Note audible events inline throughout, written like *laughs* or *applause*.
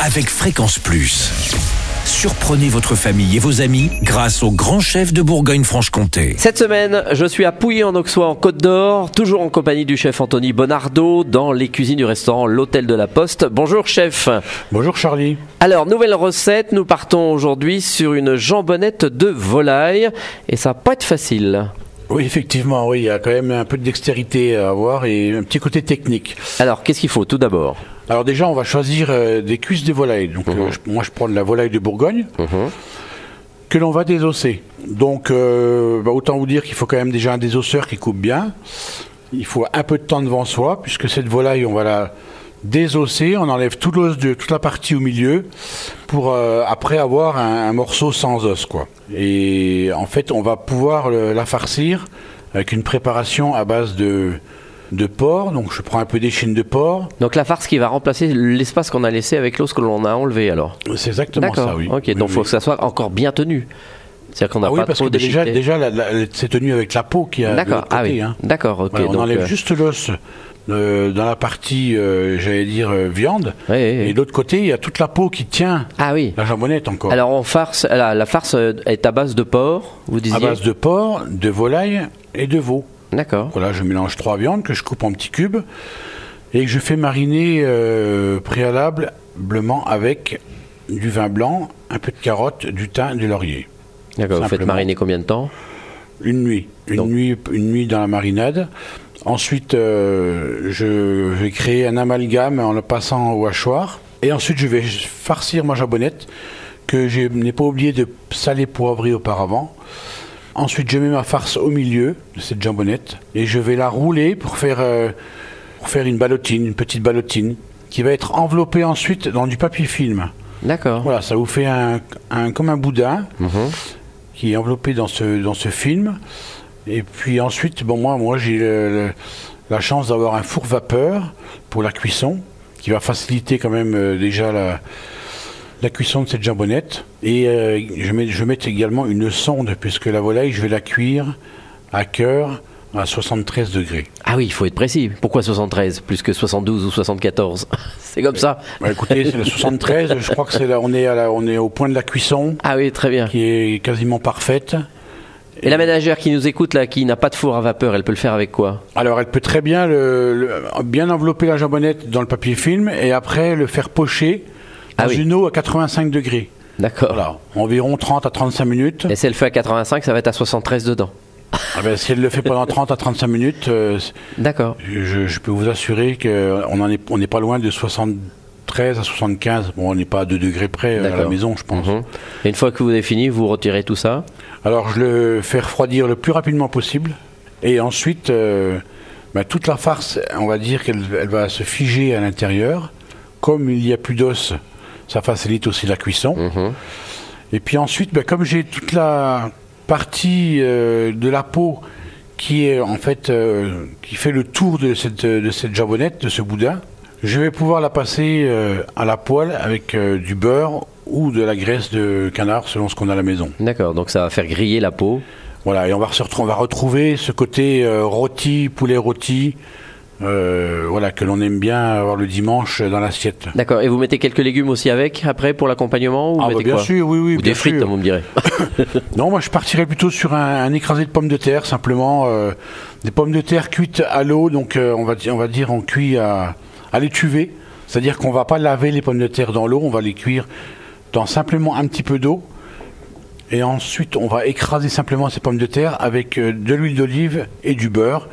avec Fréquence Plus. Surprenez votre famille et vos amis grâce au grand chef de Bourgogne-Franche-Comté. Cette semaine, je suis à Pouilly en Auxois en Côte d'Or, toujours en compagnie du chef Anthony Bonardo dans les cuisines du restaurant L'Hôtel de la Poste. Bonjour chef. Bonjour Charlie. Alors, nouvelle recette, nous partons aujourd'hui sur une jambonnette de volaille et ça va pas être facile. Oui, effectivement, oui, il y a quand même un peu de dextérité à avoir et un petit côté technique. Alors, qu'est-ce qu'il faut tout d'abord? Alors déjà, on va choisir euh, des cuisses de volaille. Donc euh, je- moi, je prends de la volaille de Bourgogne que l'on va désosser. Donc euh, bah, autant vous dire qu'il faut quand même déjà un désosseur qui coupe bien. Il faut un peu de temps devant soi puisque cette volaille, on va la désosser, on enlève tout l'os de toute la partie au milieu pour euh, après avoir un, un morceau sans os quoi. Et en fait, on va pouvoir le- la farcir avec une préparation à base de de porc. Donc je prends un peu d'échine de porc. Donc la farce qui va remplacer l'espace qu'on a laissé avec l'os que l'on a enlevé alors. C'est exactement ça, oui. Ok, Oui, donc il faut que ça soit encore bien tenu. C'est-à-dire qu'on n'a Ah oui, pas parce trop que déjà, déjà c'est tenu avec la peau qui a D'accord, ah oui. hein. D'accord, ok. Voilà, on donc, enlève euh, juste l'os euh, dans la partie, euh, j'allais dire, euh, viande. oui, oui, oui. Et de l'autre côté, il y a toute la peau qui tient Ah oui. la jambonnette encore. Alors on farce, la, la farce est à base de porc, vous disiez à base de porc, de volaille et de veau. D'accord. Voilà, je mélange trois viandes que je coupe en petits cubes et que je fais mariner euh, préalablement avec du vin blanc, un peu de carotte, du thym, du laurier. D'accord. Vous faites mariner combien de temps? Une nuit. Une, Donc. nuit, une nuit dans la marinade. Ensuite, euh, je vais créer un amalgame en le passant au hachoir. Et ensuite, je vais farcir ma jambonnette que je n'ai pas oublié de saler poivrer auparavant. Ensuite, je mets ma farce au milieu de cette jambonnette et je vais la rouler pour faire, euh, pour faire une ballotine, une petite ballotine, qui va être enveloppée ensuite dans du papier film. D'accord. Voilà, ça vous fait un, un- comme un boudin Mhm. qui est enveloppé dans ce, dans ce film. Et puis ensuite, bon, moi, moi j'ai le- le- la chance d'avoir un four vapeur pour la cuisson, qui va faciliter quand même euh, déjà la, la cuisson de cette jambonnette. Et euh, je, mets, je mets également une sonde, puisque la volaille, je vais la cuire à cœur à 73 degrés. Ah oui, il faut être précis. Pourquoi 73 plus que 72 ou 74 *laughs* C'est comme ça. Bah, écoutez, c'est le 73, je crois que c'est là, on est, à la- on est au point de la cuisson, Ah oui, très bien. qui est quasiment parfaite. Et la ménagère qui nous écoute là, qui n'a pas de four à vapeur, elle peut le faire avec quoi? Alors, elle peut très bien le, le- bien envelopper la jambonnette dans le papier film et après le faire pocher dans Ah oui. une eau à 85 degrés. D'accord. Voilà, environ 30 à 35 minutes. Et si elle fait à 85, ça va être à 73 dedans. Ah ben, si elle le fait pendant 30 à 35 minutes, euh, *laughs* D'accord. je, je peux vous assurer qu'on en est, on n'est pas loin de 73 à 75. Bon, on n'est pas à 2 degrés près euh, à la maison, je pense. Mhm. Et une fois que vous avez fini, vous retirez tout ça Alors, je le fais refroidir le plus rapidement possible. Et ensuite, euh, ben, toute la farce, on va dire qu'elle elle va se figer à l'intérieur. Comme il n'y a plus d'os, ça facilite aussi la cuisson. Et puis ensuite, ben, comme j'ai toute la partie euh, de la peau qui est en fait euh, qui fait le tour de cette, de cette jambonnette, de ce boudin, je vais pouvoir la passer euh, à la poêle avec du beurre ou de la graisse de canard selon ce qu'on a à la maison. D'accord, donc ça va faire griller la peau. Voilà, et on va, se retrouver- on va retrouver ce côté rôti, poulet rôti, euh, voilà, que l'on aime bien avoir le dimanche dans l'assiette. D'accord, et vous mettez quelques légumes aussi avec, après, pour l'accompagnement Ah, bah, bien quoi sûr, oui, oui. Ou bien des frites, sûr. vous me direz. Non, moi je partirais plutôt sur un, un écrasé de pommes de terre, simplement euh, des pommes de terre cuites à l'eau, donc euh, on va dire, on va dire on cuit à, à l'étuvée, c'est-à-dire qu'on va pas laver les pommes de terre dans l'eau, on va les cuire dans simplement un petit peu d'eau, et ensuite on va écraser simplement ces pommes de terre avec de l'huile d'olive et du beurre,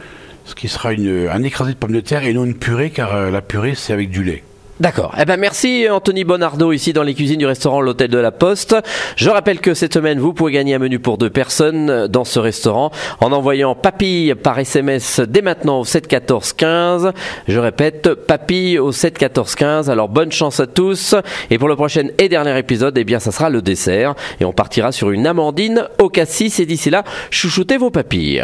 ce qui sera une, un écrasé de pommes de terre et non une purée, car euh, la purée c'est avec du lait. D'accord. Eh ben merci Anthony Bonardo ici dans les cuisines du restaurant L'Hôtel de la Poste. Je rappelle que cette semaine vous pouvez gagner un menu pour deux personnes dans ce restaurant en envoyant papille par SMS dès maintenant au 7 14 15. Je répète papille au 7 14 15. Alors bonne chance à tous et pour le prochain et dernier épisode eh bien ça sera le dessert et on partira sur une amandine au cassis et d'ici là chouchoutez vos papilles.